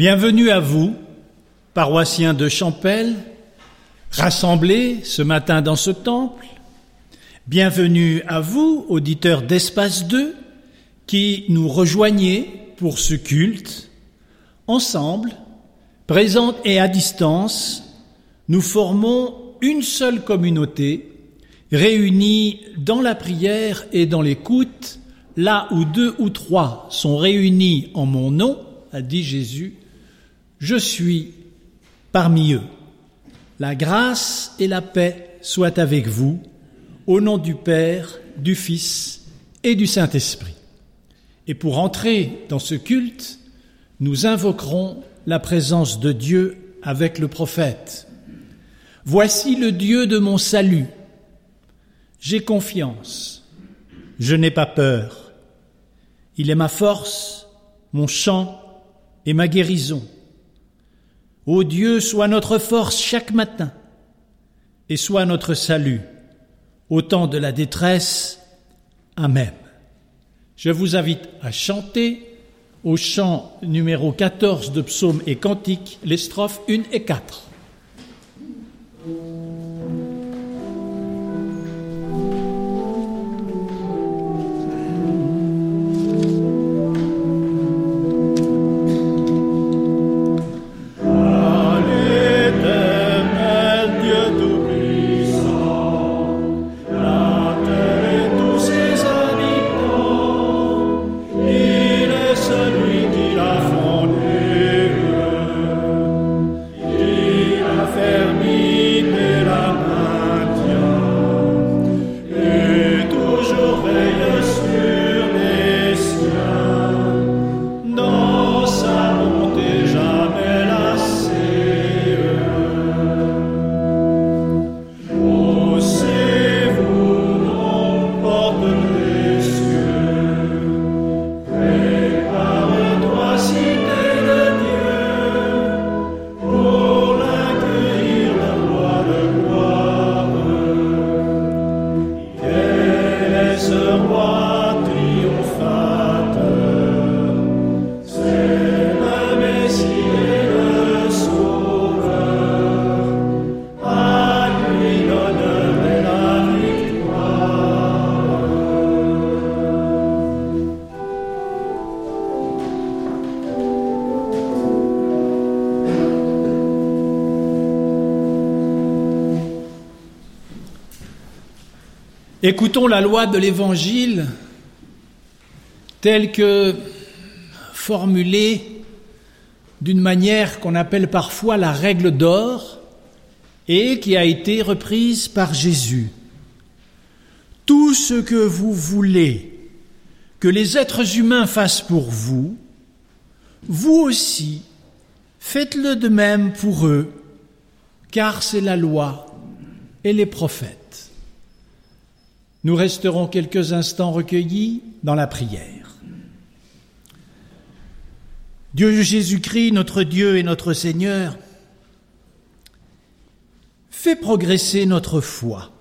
Bienvenue à vous, paroissiens de Champel, rassemblés ce matin dans ce temple. Bienvenue à vous, auditeurs d'Espace 2, qui nous rejoignez pour ce culte. Ensemble, présents et à distance, nous formons une seule communauté, réunie dans la prière et dans l'écoute, là où deux ou trois sont réunis en mon nom, a dit Jésus, je suis parmi eux. La grâce et la paix soient avec vous, au nom du Père, du Fils et du Saint-Esprit. Et pour entrer dans ce culte, nous invoquerons la présence de Dieu avec le prophète. Voici le Dieu de mon salut. J'ai confiance. Je n'ai pas peur. Il est ma force, mon chant et ma guérison. Ô Dieu, sois notre force chaque matin et sois notre salut au temps de la détresse. Amen. Je vous invite à chanter au chant numéro 14 de psaume et cantique les strophes 1 et 4. Écoutons la loi de l'Évangile telle que formulée d'une manière qu'on appelle parfois la règle d'or et qui a été reprise par Jésus. Tout ce que vous voulez que les êtres humains fassent pour vous, vous aussi, faites-le de même pour eux, car c'est la loi et les prophètes. Nous resterons quelques instants recueillis dans la prière. Dieu Jésus-Christ, notre Dieu et notre Seigneur, fais progresser notre foi.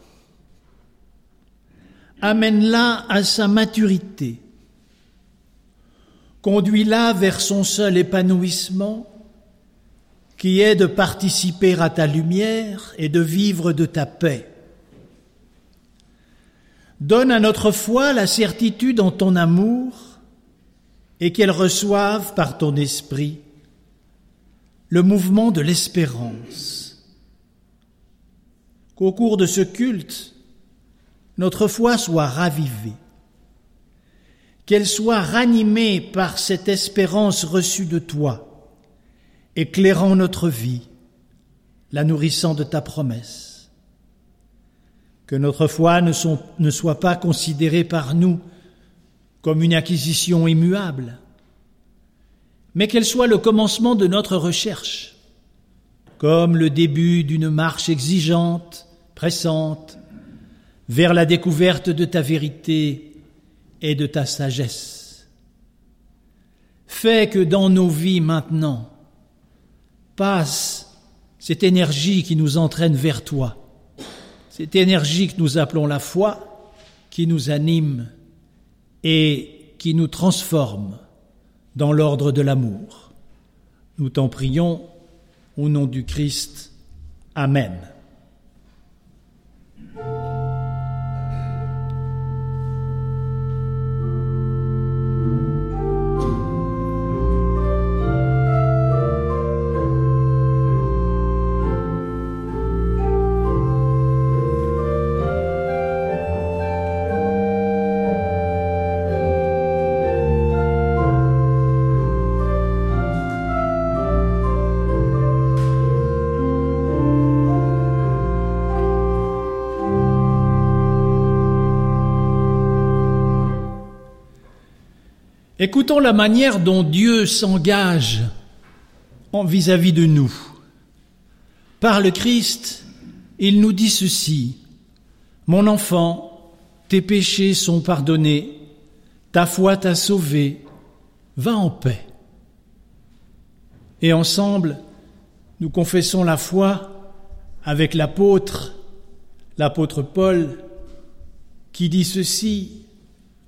Amène-la à sa maturité. Conduis-la vers son seul épanouissement, qui est de participer à ta lumière et de vivre de ta paix. Donne à notre foi la certitude en ton amour et qu'elle reçoive par ton esprit le mouvement de l'espérance. Qu'au cours de ce culte, notre foi soit ravivée, qu'elle soit ranimée par cette espérance reçue de toi, éclairant notre vie, la nourrissant de ta promesse que notre foi ne, soit pas considérée par nous comme une acquisition immuable, mais qu'elle soit le commencement de notre recherche, comme le début d'une marche exigeante, pressante, vers la découverte de ta vérité et de ta sagesse. Fais que dans nos vies maintenant passe cette énergie qui nous entraîne vers toi, cette énergie que nous appelons la foi, qui nous anime et qui nous transforme dans l'ordre de l'amour. Nous t'en prions au nom du Christ. Amen. La manière dont Dieu s'engage vis-à-vis de nous. Par le Christ, il nous dit ceci. Mon enfant, tes péchés sont pardonnés, ta foi t'a sauvé, va en paix. Et ensemble, nous confessons la foi avec l'apôtre, l'apôtre Paul, qui dit ceci,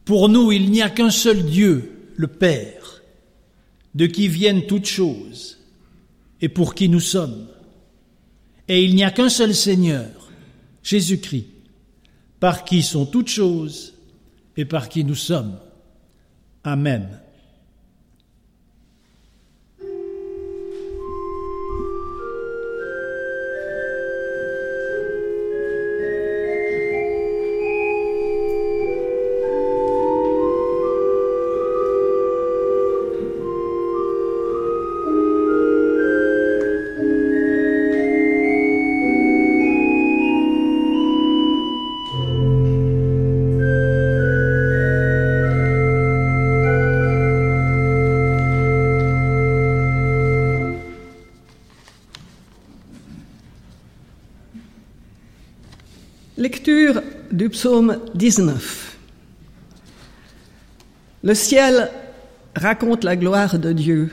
Pour nous, il n'y a qu'un seul Dieu, le Père, de qui viennent toutes choses et pour qui nous sommes. Et il n'y a qu'un seul Seigneur, Jésus-Christ, par qui sont toutes choses et par qui nous sommes. Amen. Psaume 19. Le ciel raconte la gloire de Dieu.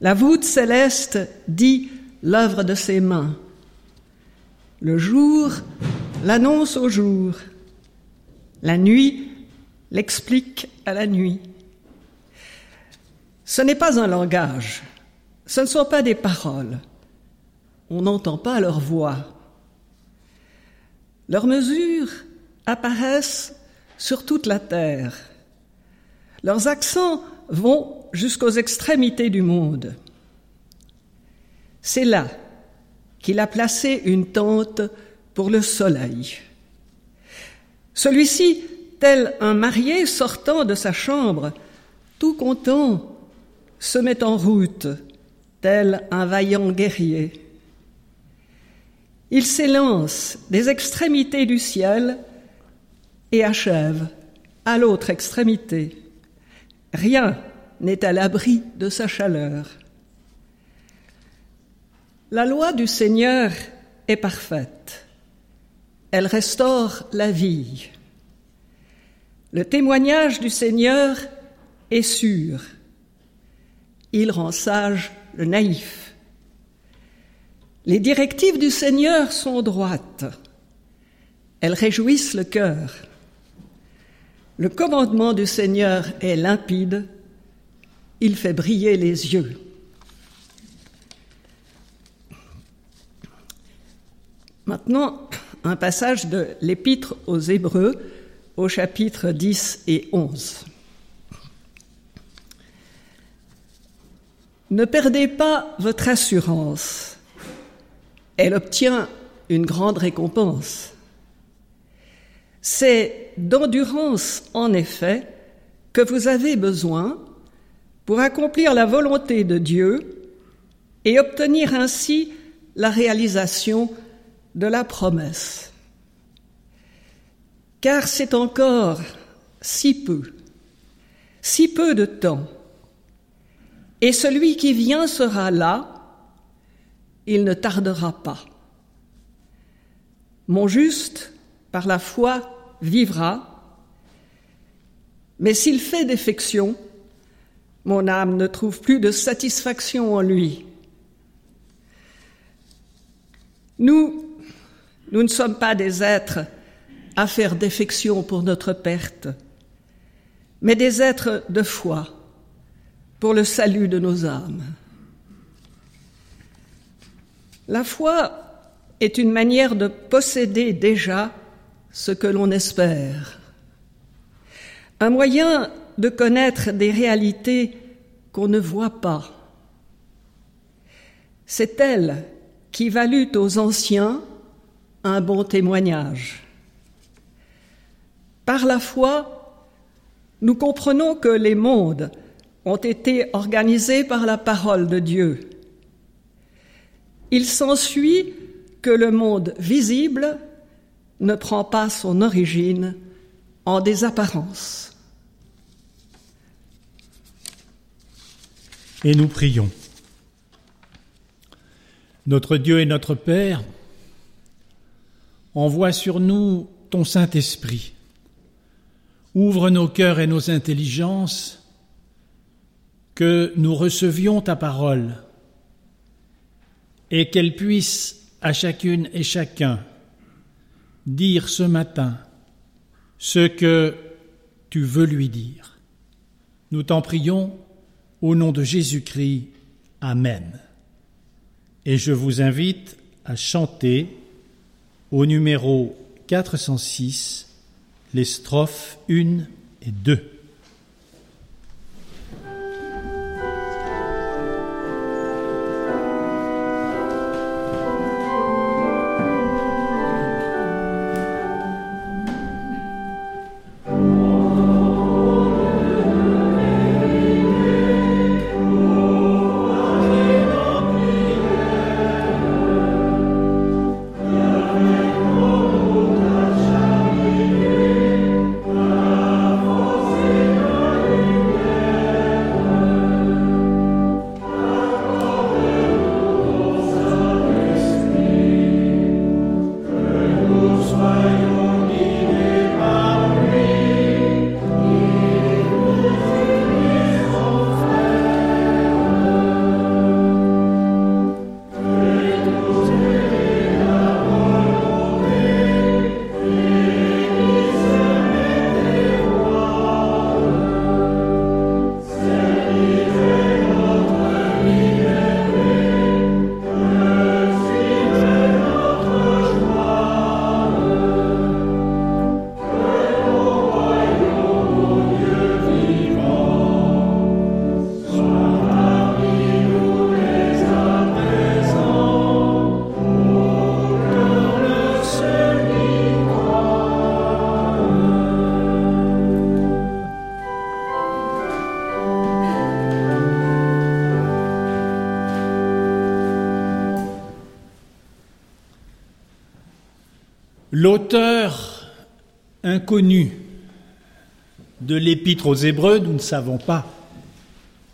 La voûte céleste dit l'œuvre de ses mains. Le jour l'annonce au jour. La nuit l'explique à la nuit. Ce n'est pas un langage, ce ne sont pas des paroles. On n'entend pas leur voix. Leurs mesures apparaissent sur toute la terre. Leurs accents vont jusqu'aux extrémités du monde. C'est là qu'il a placé une tente pour le soleil. Celui-ci, tel un marié sortant de sa chambre, tout content, se met en route, tel un vaillant guerrier. Il s'élance des extrémités du ciel et achève à l'autre extrémité. Rien n'est à l'abri de sa chaleur. La loi du Seigneur est parfaite. Elle restaure la vie. Le témoignage du Seigneur est sûr. Il rend sage le naïf. Les directives du Seigneur sont droites. Elles réjouissent le cœur. Le commandement du Seigneur est limpide. Il fait briller les yeux. Maintenant, un passage de l'Épître aux Hébreux au chapitre 10 et 11. Ne perdez pas votre assurance elle obtient une grande récompense. C'est d'endurance, en effet, que vous avez besoin pour accomplir la volonté de Dieu et obtenir ainsi la réalisation de la promesse. Car c'est encore si peu, si peu de temps, et celui qui vient sera là il ne tardera pas. Mon juste, par la foi, vivra, mais s'il fait défection, mon âme ne trouve plus de satisfaction en lui. Nous, nous ne sommes pas des êtres à faire défection pour notre perte, mais des êtres de foi pour le salut de nos âmes. La foi est une manière de posséder déjà ce que l'on espère, un moyen de connaître des réalités qu'on ne voit pas. C'est elle qui valut aux anciens un bon témoignage. Par la foi, nous comprenons que les mondes ont été organisés par la parole de Dieu. Il s'ensuit que le monde visible ne prend pas son origine en des apparences. Et nous prions. Notre Dieu et notre Père, envoie sur nous ton Saint-Esprit. Ouvre nos cœurs et nos intelligences, que nous recevions ta parole et qu'elle puisse à chacune et chacun dire ce matin ce que tu veux lui dire. Nous t'en prions au nom de Jésus-Christ. Amen. Et je vous invite à chanter au numéro 406 les strophes 1 et 2. L'auteur inconnu de l'épître aux Hébreux, nous ne savons pas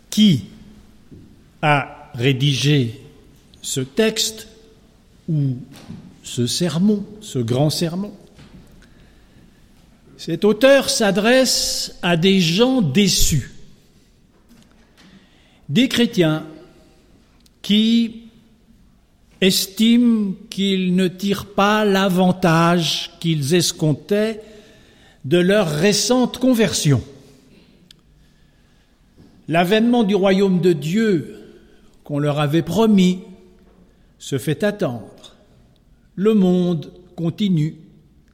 qui a rédigé ce texte ou ce sermon, ce grand sermon. Cet auteur s'adresse à des gens déçus, des chrétiens qui estiment qu'ils ne tirent pas l'avantage qu'ils escomptaient de leur récente conversion. L'avènement du royaume de Dieu qu'on leur avait promis se fait attendre. Le monde continue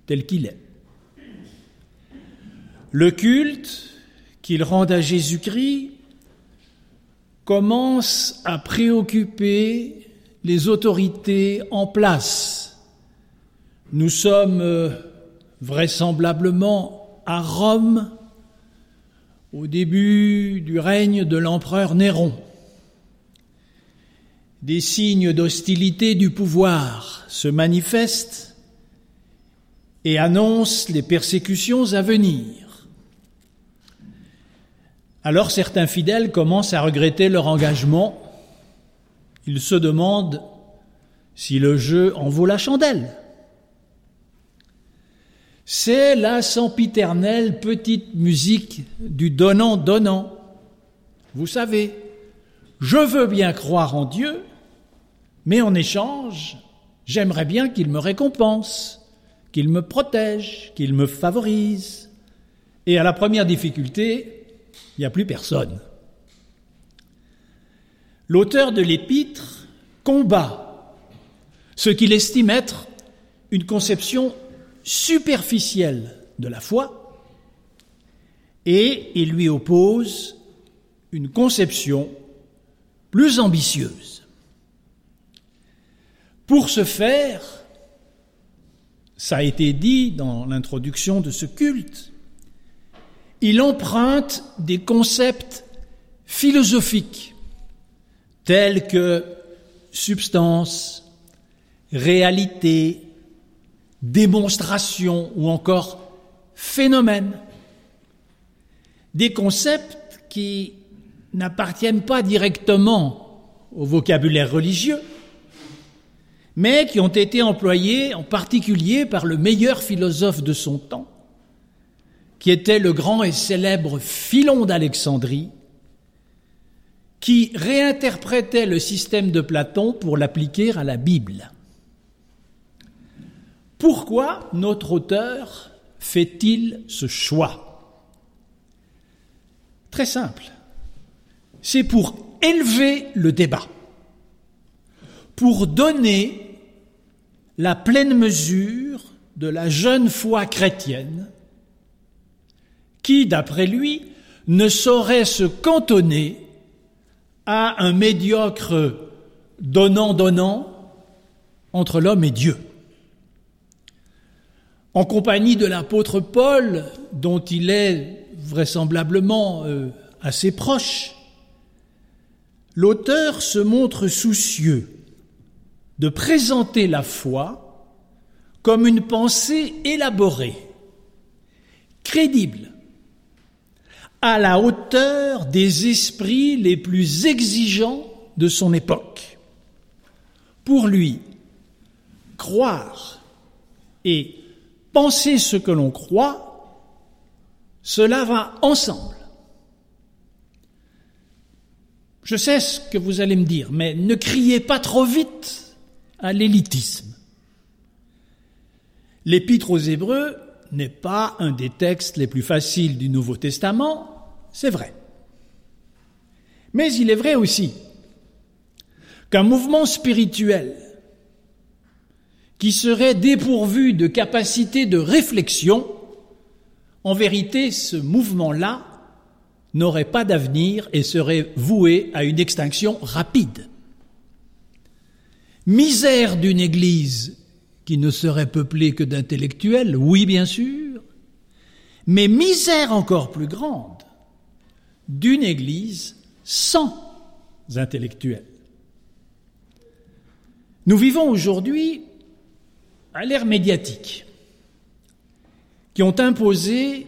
tel qu'il est. Le culte qu'ils rendent à Jésus-Christ commence à préoccuper les autorités en place. Nous sommes euh, vraisemblablement à Rome au début du règne de l'empereur Néron. Des signes d'hostilité du pouvoir se manifestent et annoncent les persécutions à venir. Alors certains fidèles commencent à regretter leur engagement il se demande si le jeu en vaut la chandelle. C'est la sempiternelle petite musique du donnant-donnant. Vous savez, je veux bien croire en Dieu, mais en échange, j'aimerais bien qu'il me récompense, qu'il me protège, qu'il me favorise. Et à la première difficulté, il n'y a plus personne. L'auteur de l'épître combat ce qu'il estime être une conception superficielle de la foi, et il lui oppose une conception plus ambitieuse. Pour ce faire, ça a été dit dans l'introduction de ce culte, il emprunte des concepts philosophiques tels que substance, réalité, démonstration ou encore phénomène. Des concepts qui n'appartiennent pas directement au vocabulaire religieux, mais qui ont été employés en particulier par le meilleur philosophe de son temps, qui était le grand et célèbre Philon d'Alexandrie, qui réinterprétait le système de Platon pour l'appliquer à la Bible. Pourquoi notre auteur fait-il ce choix? Très simple. C'est pour élever le débat, pour donner la pleine mesure de la jeune foi chrétienne qui, d'après lui, ne saurait se cantonner à un médiocre donnant-donnant entre l'homme et Dieu. En compagnie de l'apôtre Paul, dont il est vraisemblablement euh, assez proche, l'auteur se montre soucieux de présenter la foi comme une pensée élaborée, crédible, à la hauteur des esprits les plus exigeants de son époque. Pour lui, croire et penser ce que l'on croit, cela va ensemble. Je sais ce que vous allez me dire, mais ne criez pas trop vite à l'élitisme. L'épître aux Hébreux n'est pas un des textes les plus faciles du Nouveau Testament, c'est vrai. Mais il est vrai aussi qu'un mouvement spirituel qui serait dépourvu de capacité de réflexion, en vérité, ce mouvement-là n'aurait pas d'avenir et serait voué à une extinction rapide. Misère d'une Église qui ne serait peuplée que d'intellectuels, oui bien sûr, mais misère encore plus grande d'une Église sans intellectuels. Nous vivons aujourd'hui à l'ère médiatique qui ont imposé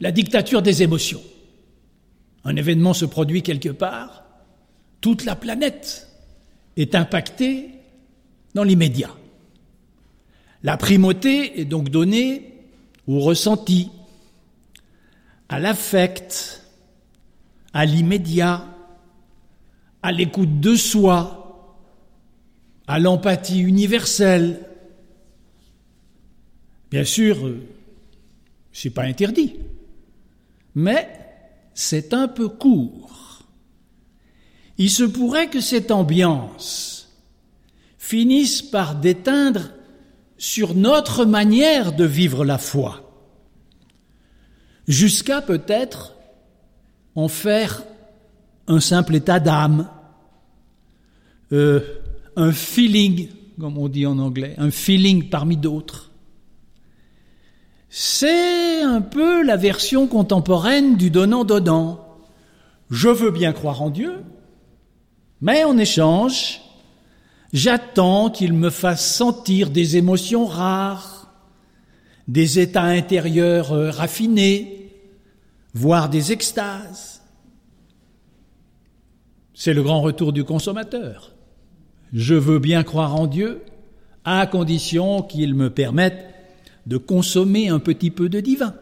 la dictature des émotions. Un événement se produit quelque part, toute la planète est impacté dans l'immédiat. La primauté est donc donnée au ressenti, à l'affect, à l'immédiat, à l'écoute de soi, à l'empathie universelle. Bien sûr, euh, c'est pas interdit, mais c'est un peu court il se pourrait que cette ambiance finisse par déteindre sur notre manière de vivre la foi, jusqu'à peut-être en faire un simple état d'âme, euh, un feeling, comme on dit en anglais, un feeling parmi d'autres. C'est un peu la version contemporaine du donnant-donnant. Je veux bien croire en Dieu, mais en échange, j'attends qu'il me fasse sentir des émotions rares, des états intérieurs euh, raffinés, voire des extases. C'est le grand retour du consommateur. Je veux bien croire en Dieu, à condition qu'il me permette de consommer un petit peu de divin.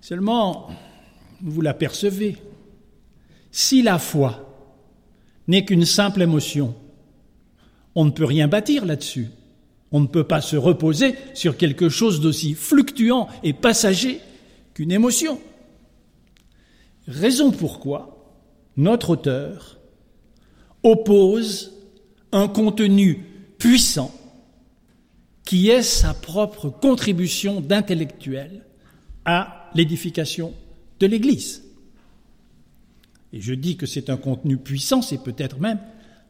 Seulement, vous l'apercevez, si la foi n'est qu'une simple émotion, on ne peut rien bâtir là-dessus. On ne peut pas se reposer sur quelque chose d'aussi fluctuant et passager qu'une émotion. Raison pourquoi notre auteur oppose un contenu puissant qui est sa propre contribution d'intellectuel à l'édification de l'Église. Et je dis que c'est un contenu puissant, c'est peut-être même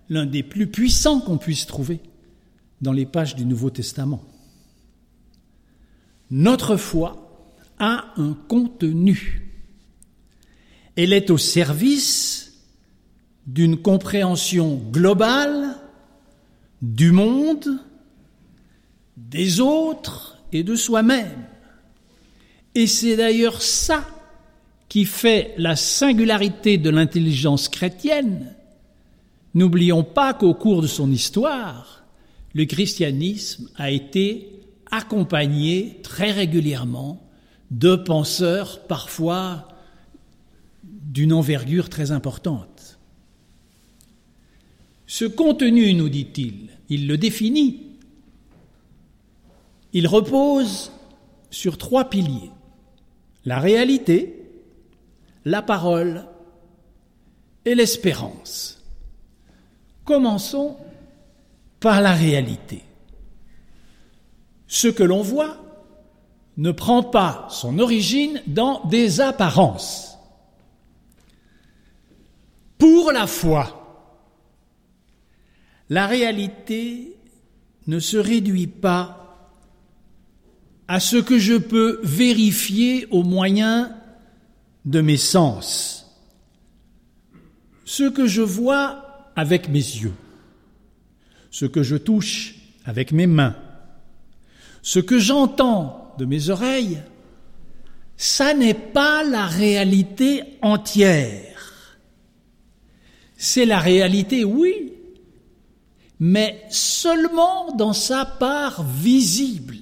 l'un des plus puissants qu'on puisse trouver dans les pages du Nouveau Testament. Notre foi a un contenu. Elle est au service d'une compréhension globale du monde, des autres et de soi-même. Et c'est d'ailleurs ça qui fait la singularité de l'intelligence chrétienne. N'oublions pas qu'au cours de son histoire, le christianisme a été accompagné très régulièrement de penseurs parfois d'une envergure très importante. Ce contenu, nous dit-il, il le définit, il repose sur trois piliers. La réalité, la parole et l'espérance. Commençons par la réalité. Ce que l'on voit ne prend pas son origine dans des apparences. Pour la foi, la réalité ne se réduit pas à ce que je peux vérifier au moyen de mes sens, ce que je vois avec mes yeux, ce que je touche avec mes mains, ce que j'entends de mes oreilles, ça n'est pas la réalité entière. C'est la réalité, oui, mais seulement dans sa part visible.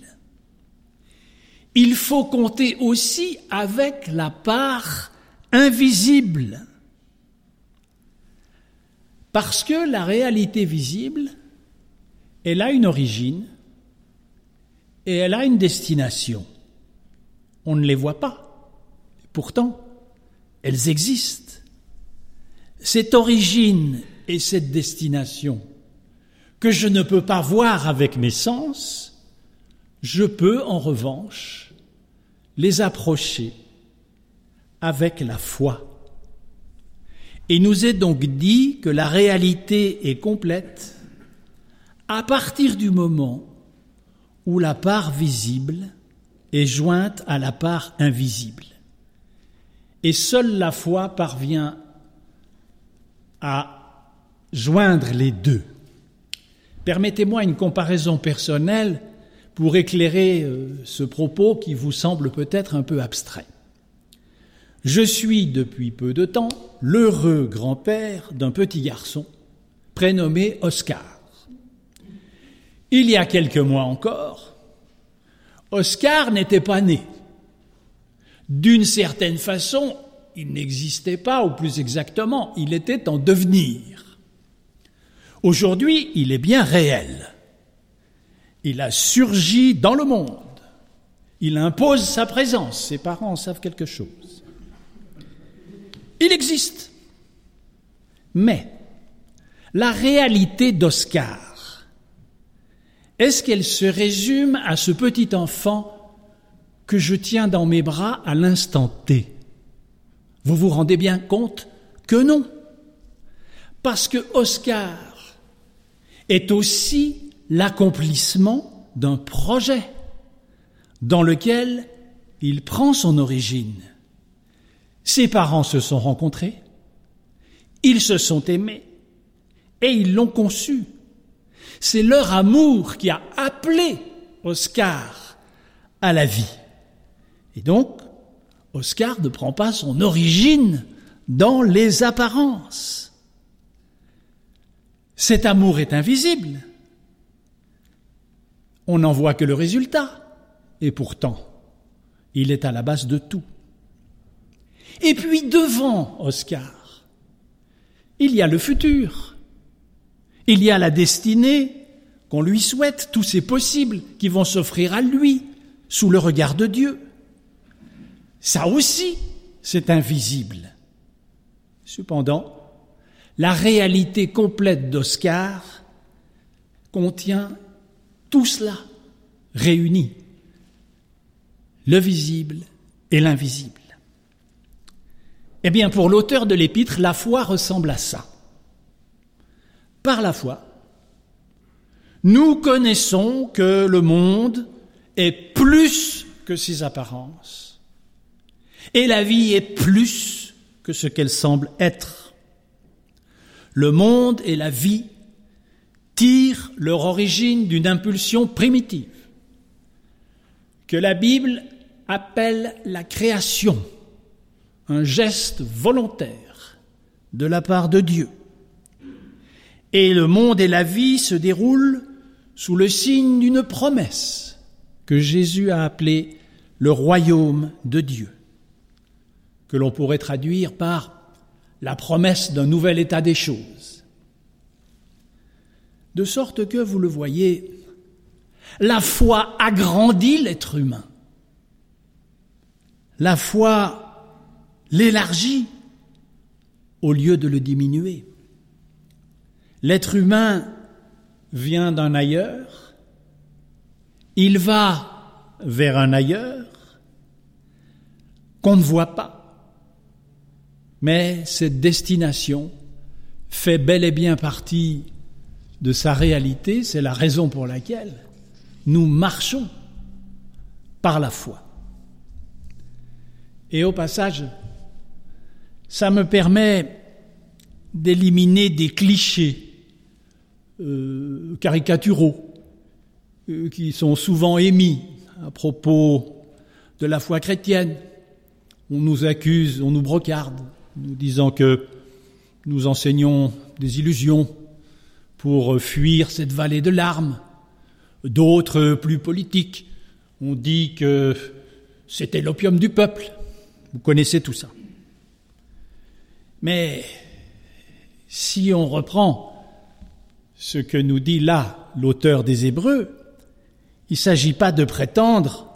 Il faut compter aussi avec la part invisible. Parce que la réalité visible, elle a une origine, et elle a une destination. On ne les voit pas. Pourtant, elles existent. Cette origine et cette destination que je ne peux pas voir avec mes sens, je peux en revanche les approcher avec la foi. Il nous est donc dit que la réalité est complète à partir du moment où la part visible est jointe à la part invisible. Et seule la foi parvient à joindre les deux. Permettez-moi une comparaison personnelle pour éclairer euh, ce propos qui vous semble peut-être un peu abstrait. Je suis depuis peu de temps l'heureux grand-père d'un petit garçon prénommé Oscar. Il y a quelques mois encore, Oscar n'était pas né. D'une certaine façon, il n'existait pas, ou plus exactement, il était en devenir. Aujourd'hui, il est bien réel. Il a surgi dans le monde. Il impose sa présence. Ses parents en savent quelque chose. Il existe. Mais la réalité d'Oscar est-ce qu'elle se résume à ce petit enfant que je tiens dans mes bras à l'instant T? Vous vous rendez bien compte que non. Parce que Oscar est aussi l'accomplissement d'un projet dans lequel il prend son origine. Ses parents se sont rencontrés, ils se sont aimés et ils l'ont conçu. C'est leur amour qui a appelé Oscar à la vie. Et donc, Oscar ne prend pas son origine dans les apparences. Cet amour est invisible. On n'en voit que le résultat. Et pourtant, il est à la base de tout. Et puis devant Oscar, il y a le futur. Il y a la destinée qu'on lui souhaite, tous ces possibles qui vont s'offrir à lui sous le regard de Dieu. Ça aussi, c'est invisible. Cependant, la réalité complète d'Oscar contient tout cela réuni, le visible et l'invisible. Eh bien, pour l'auteur de l'épître, la foi ressemble à ça. Par la foi, nous connaissons que le monde est plus que ses apparences, et la vie est plus que ce qu'elle semble être. Le monde et la vie tirent leur origine d'une impulsion primitive que la Bible appelle la création, un geste volontaire de la part de Dieu. Et le monde et la vie se déroulent sous le signe d'une promesse que Jésus a appelée le royaume de Dieu, que l'on pourrait traduire par la promesse d'un nouvel état des choses. De sorte que, vous le voyez, la foi agrandit l'être humain. La foi l'élargit au lieu de le diminuer. L'être humain vient d'un ailleurs, il va vers un ailleurs qu'on ne voit pas, mais cette destination fait bel et bien partie de sa réalité, c'est la raison pour laquelle nous marchons par la foi. Et au passage, ça me permet d'éliminer des clichés euh, caricaturaux euh, qui sont souvent émis à propos de la foi chrétienne. On nous accuse, on nous brocarde, nous disant que nous enseignons des illusions pour fuir cette vallée de larmes. D'autres, plus politiques, ont dit que c'était l'opium du peuple. Vous connaissez tout ça. Mais si on reprend ce que nous dit là l'auteur des Hébreux, il ne s'agit pas de prétendre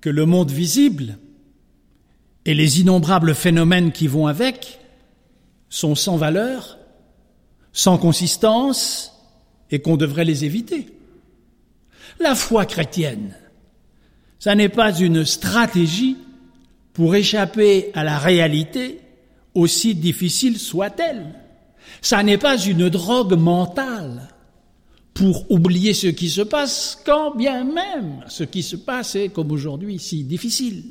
que le monde visible et les innombrables phénomènes qui vont avec sont sans valeur, sans consistance, et qu'on devrait les éviter. La foi chrétienne, ça n'est pas une stratégie pour échapper à la réalité, aussi difficile soit-elle. Ça n'est pas une drogue mentale pour oublier ce qui se passe, quand bien même ce qui se passe est, comme aujourd'hui, si difficile.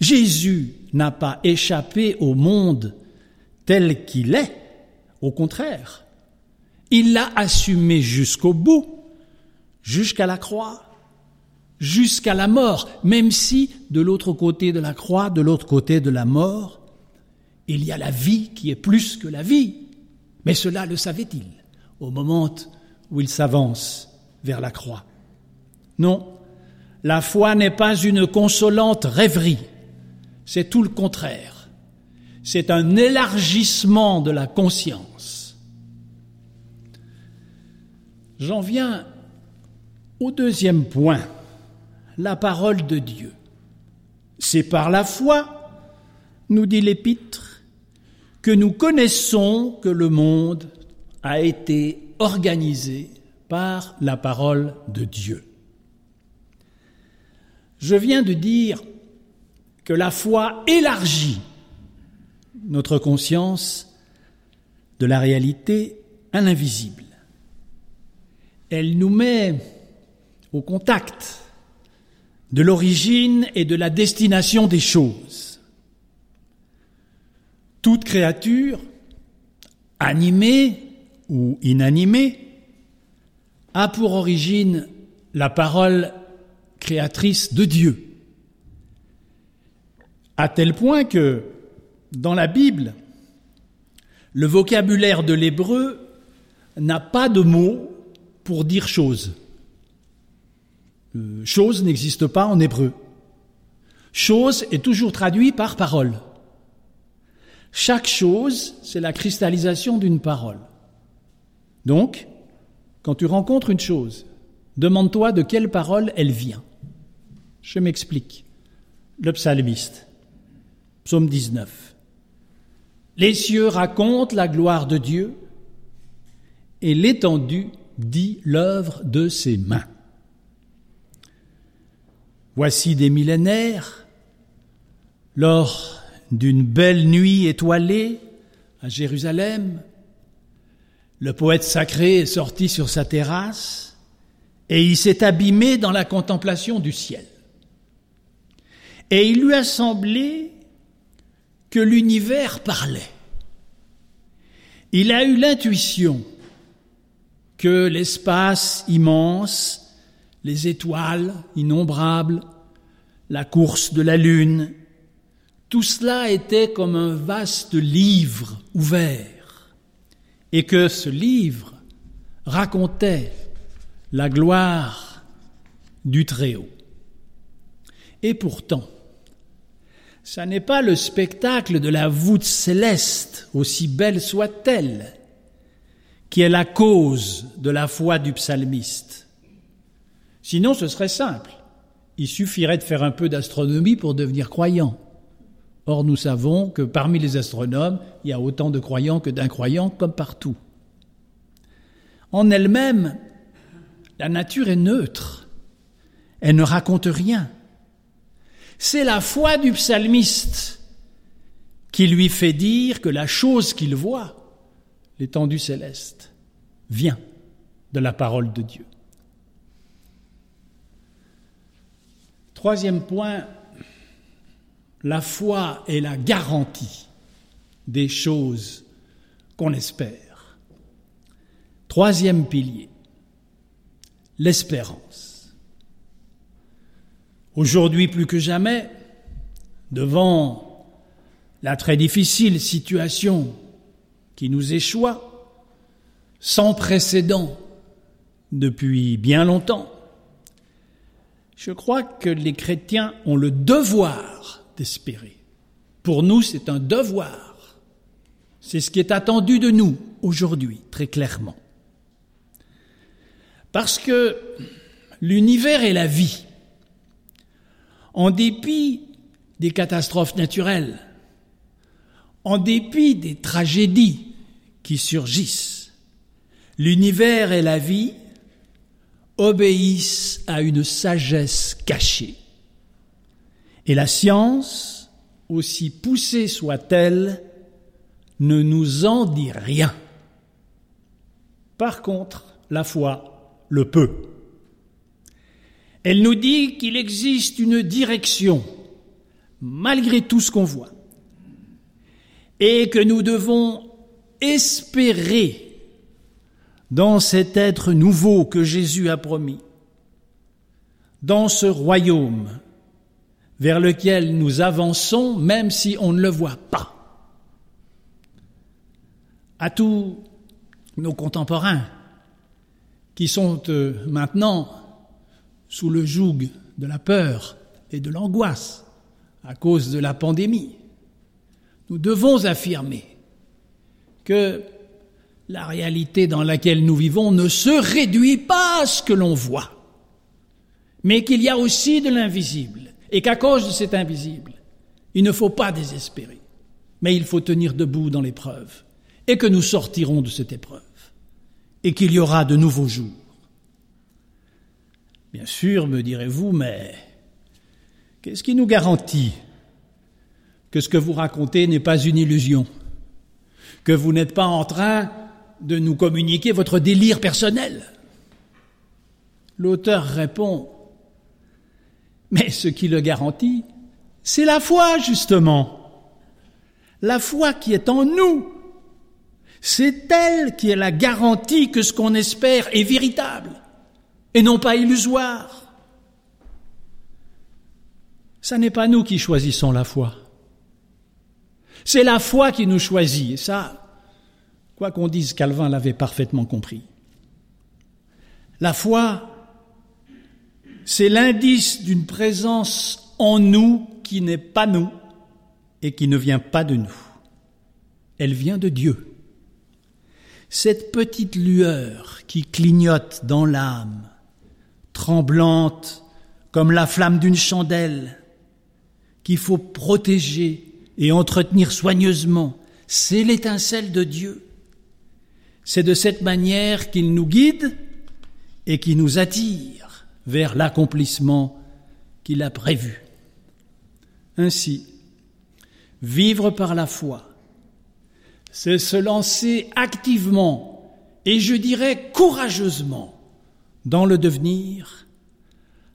Jésus n'a pas échappé au monde tel qu'il est, au contraire, il l'a assumé jusqu'au bout, jusqu'à la croix, jusqu'à la mort, même si de l'autre côté de la croix, de l'autre côté de la mort, il y a la vie qui est plus que la vie. Mais cela le savait-il au moment où il s'avance vers la croix Non, la foi n'est pas une consolante rêverie, c'est tout le contraire. C'est un élargissement de la conscience. J'en viens au deuxième point, la parole de Dieu. C'est par la foi, nous dit l'Épître, que nous connaissons que le monde a été organisé par la parole de Dieu. Je viens de dire que la foi élargit notre conscience de la réalité à l'invisible. Elle nous met au contact de l'origine et de la destination des choses. Toute créature, animée ou inanimée, a pour origine la parole créatrice de Dieu. À tel point que, dans la Bible, le vocabulaire de l'hébreu n'a pas de mot pour dire chose. Euh, chose n'existe pas en hébreu. Chose est toujours traduit par parole. Chaque chose, c'est la cristallisation d'une parole. Donc, quand tu rencontres une chose, demande-toi de quelle parole elle vient. Je m'explique. Le psalmiste, psaume 19. Les cieux racontent la gloire de Dieu et l'étendue dit l'œuvre de ses mains. Voici des millénaires, lors d'une belle nuit étoilée à Jérusalem, le poète sacré est sorti sur sa terrasse et il s'est abîmé dans la contemplation du ciel. Et il lui a semblé que l'univers parlait. Il a eu l'intuition que l'espace immense, les étoiles innombrables, la course de la lune, tout cela était comme un vaste livre ouvert, et que ce livre racontait la gloire du Très-Haut. Et pourtant, ça n'est pas le spectacle de la voûte céleste, aussi belle soit-elle, qui est la cause de la foi du psalmiste. Sinon, ce serait simple. Il suffirait de faire un peu d'astronomie pour devenir croyant. Or, nous savons que parmi les astronomes, il y a autant de croyants que d'incroyants, comme partout. En elle-même, la nature est neutre. Elle ne raconte rien. C'est la foi du psalmiste qui lui fait dire que la chose qu'il voit, l'étendue céleste, vient de la parole de Dieu. Troisième point, la foi est la garantie des choses qu'on espère. Troisième pilier, l'espérance. Aujourd'hui plus que jamais, devant la très difficile situation qui nous échoit, sans précédent depuis bien longtemps, je crois que les chrétiens ont le devoir d'espérer. Pour nous, c'est un devoir. C'est ce qui est attendu de nous aujourd'hui, très clairement. Parce que l'univers et la vie en dépit des catastrophes naturelles, en dépit des tragédies qui surgissent, l'univers et la vie obéissent à une sagesse cachée. Et la science, aussi poussée soit-elle, ne nous en dit rien. Par contre, la foi le peut. Elle nous dit qu'il existe une direction, malgré tout ce qu'on voit, et que nous devons espérer dans cet être nouveau que Jésus a promis, dans ce royaume vers lequel nous avançons même si on ne le voit pas. À tous nos contemporains qui sont euh, maintenant sous le joug de la peur et de l'angoisse à cause de la pandémie. Nous devons affirmer que la réalité dans laquelle nous vivons ne se réduit pas à ce que l'on voit, mais qu'il y a aussi de l'invisible, et qu'à cause de cet invisible, il ne faut pas désespérer, mais il faut tenir debout dans l'épreuve, et que nous sortirons de cette épreuve, et qu'il y aura de nouveaux jours. Bien sûr, me direz-vous, mais qu'est-ce qui nous garantit que ce que vous racontez n'est pas une illusion Que vous n'êtes pas en train de nous communiquer votre délire personnel? L'auteur répond, mais ce qui le garantit, c'est la foi, justement. La foi qui est en nous. C'est elle qui est la garantie que ce qu'on espère est véritable et non pas illusoire. Ce n'est pas nous qui choisissons la foi. C'est la foi qui nous choisit. Et ça, quoi qu'on dise, Calvin l'avait parfaitement compris. La foi, c'est l'indice d'une présence en nous qui n'est pas nous et qui ne vient pas de nous. Elle vient de Dieu. Cette petite lueur qui clignote dans l'âme, tremblante comme la flamme d'une chandelle, qu'il faut protéger et entretenir soigneusement. C'est l'étincelle de Dieu. C'est de cette manière qu'il nous guide et qui nous attire vers l'accomplissement qu'il a prévu. Ainsi, vivre par la foi, c'est se lancer activement et je dirais courageusement dans le devenir,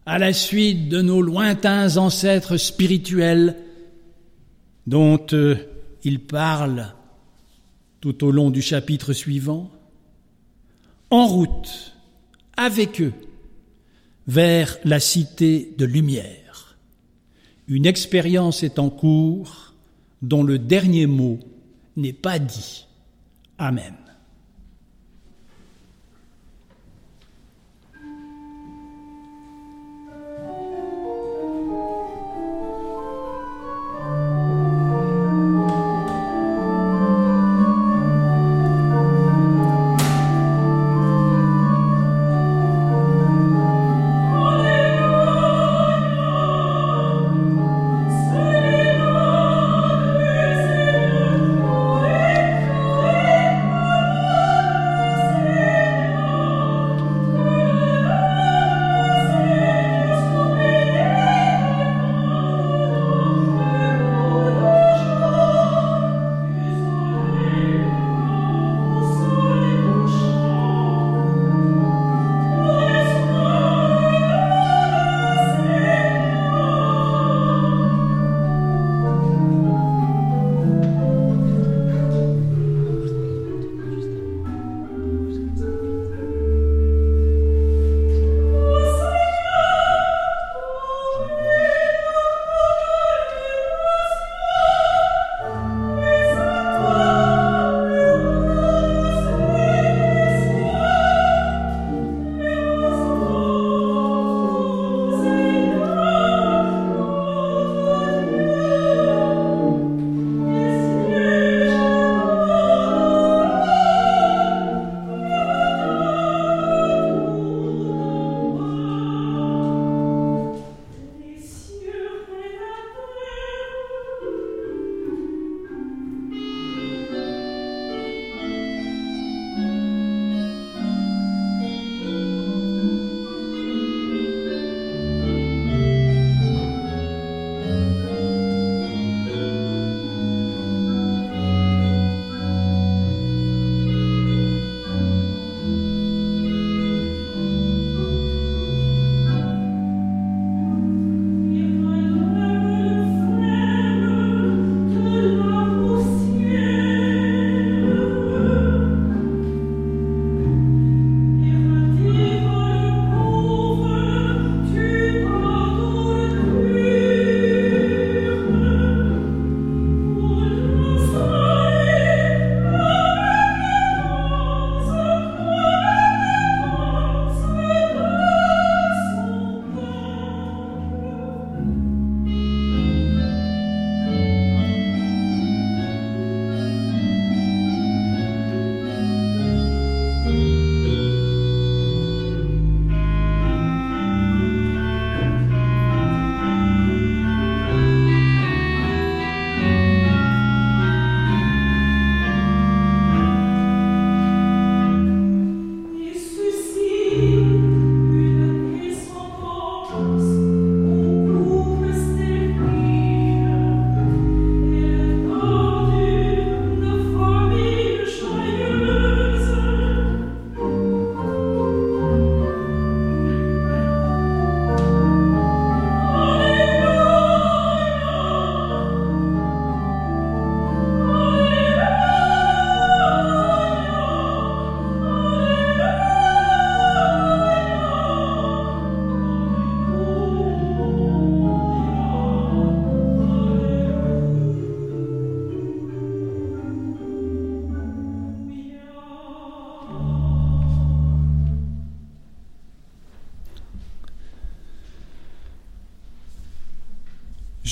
à la suite de nos lointains ancêtres spirituels dont euh, il parle tout au long du chapitre suivant, en route avec eux vers la cité de lumière. Une expérience est en cours dont le dernier mot n'est pas dit. Amen.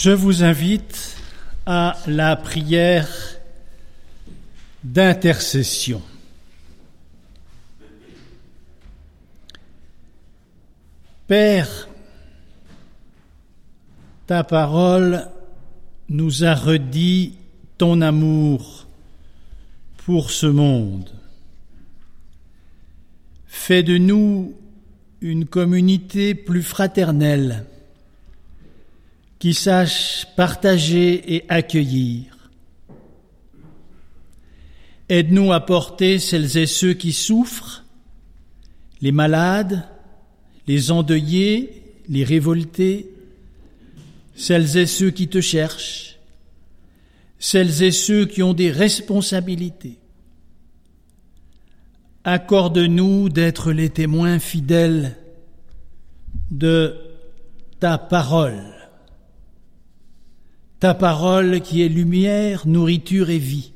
Je vous invite à la prière d'intercession. Père, ta parole nous a redit ton amour pour ce monde. Fais de nous une communauté plus fraternelle qui sache partager et accueillir. Aide-nous à porter celles et ceux qui souffrent, les malades, les endeuillés, les révoltés, celles et ceux qui te cherchent, celles et ceux qui ont des responsabilités. Accorde-nous d'être les témoins fidèles de ta parole, ta parole qui est lumière, nourriture et vie,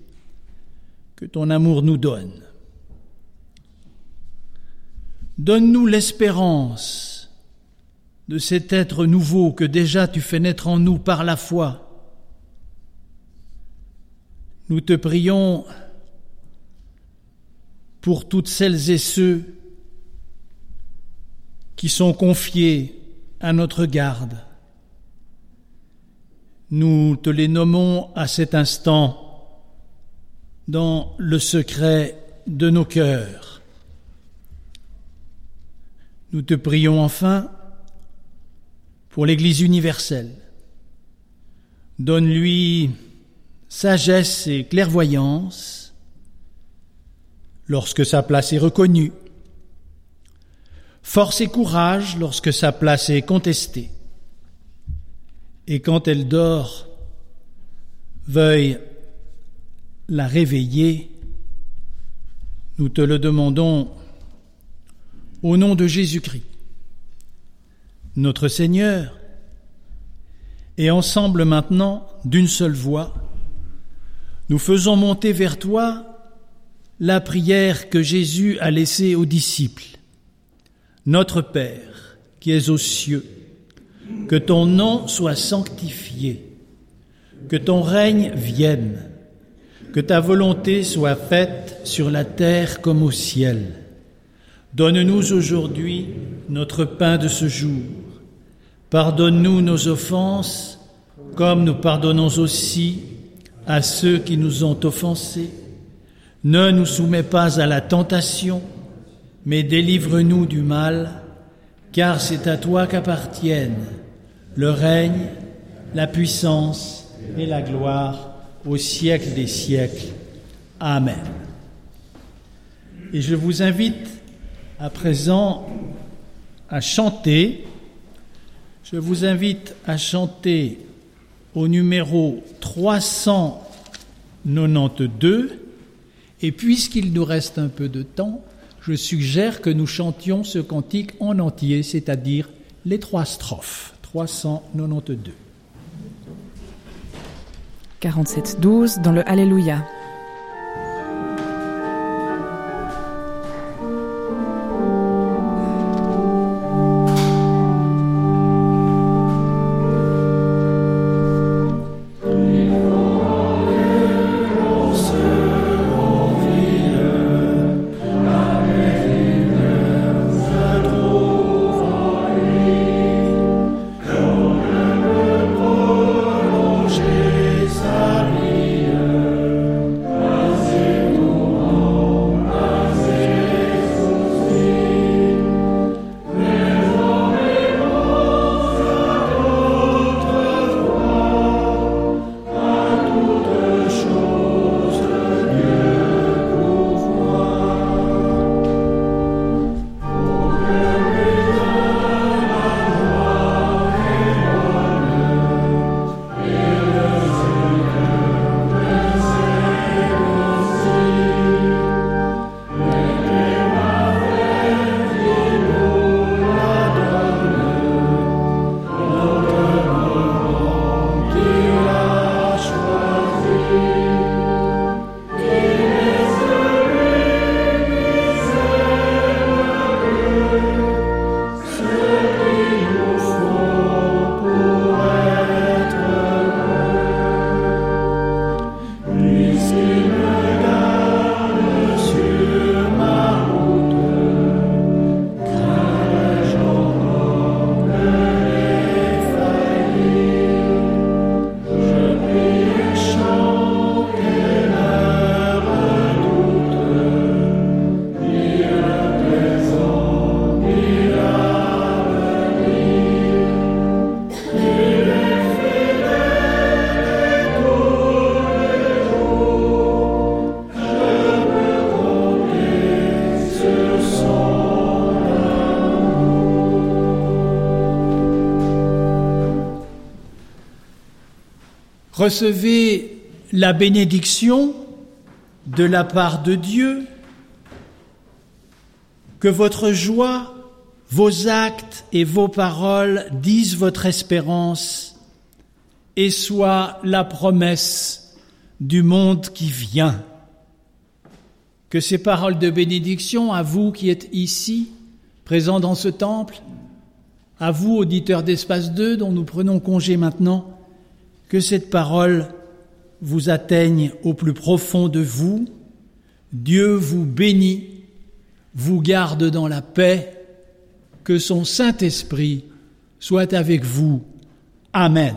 que ton amour nous donne. Donne-nous l'espérance de cet être nouveau que déjà tu fais naître en nous par la foi. Nous te prions pour toutes celles et ceux qui sont confiés à notre garde. Nous te les nommons à cet instant dans le secret de nos cœurs. Nous te prions enfin pour l'Église universelle. Donne-lui sagesse et clairvoyance lorsque sa place est reconnue, force et courage lorsque sa place est contestée, et quand elle dort, veuille la réveiller, nous te le demandons au nom de Jésus-Christ, notre Seigneur, et ensemble maintenant, d'une seule voix, nous faisons monter vers toi la prière que Jésus a laissée aux disciples. Notre Père, qui es aux cieux, que ton nom soit sanctifié, que ton règne vienne, que ta volonté soit faite sur la terre comme au ciel. Donne-nous aujourd'hui notre pain de ce jour. Pardonne-nous nos offenses, comme nous pardonnons aussi à ceux qui nous ont offensés ne nous soumets pas à la tentation, mais délivre-nous du mal, car c'est à toi qu'appartiennent le règne, la puissance et la gloire au siècle des siècles. Amen. Et je vous invite à présent à chanter. Je vous invite à chanter au numéro 392 et puisqu'il nous reste un peu de temps, je suggère que nous chantions ce cantique en entier, c'est-à-dire les trois strophes. 392. 47-12 dans le Alléluia. Recevez la bénédiction de la part de Dieu, que votre joie, vos actes et vos paroles disent votre espérance et soient la promesse du monde qui vient. Que ces paroles de bénédiction, à vous qui êtes ici, présents dans ce temple, à vous, auditeurs d'Espace 2, dont nous prenons congé maintenant, que cette parole vous atteigne au plus profond de vous. Dieu vous bénit, vous garde dans la paix, que son Saint-Esprit soit avec vous. Amen.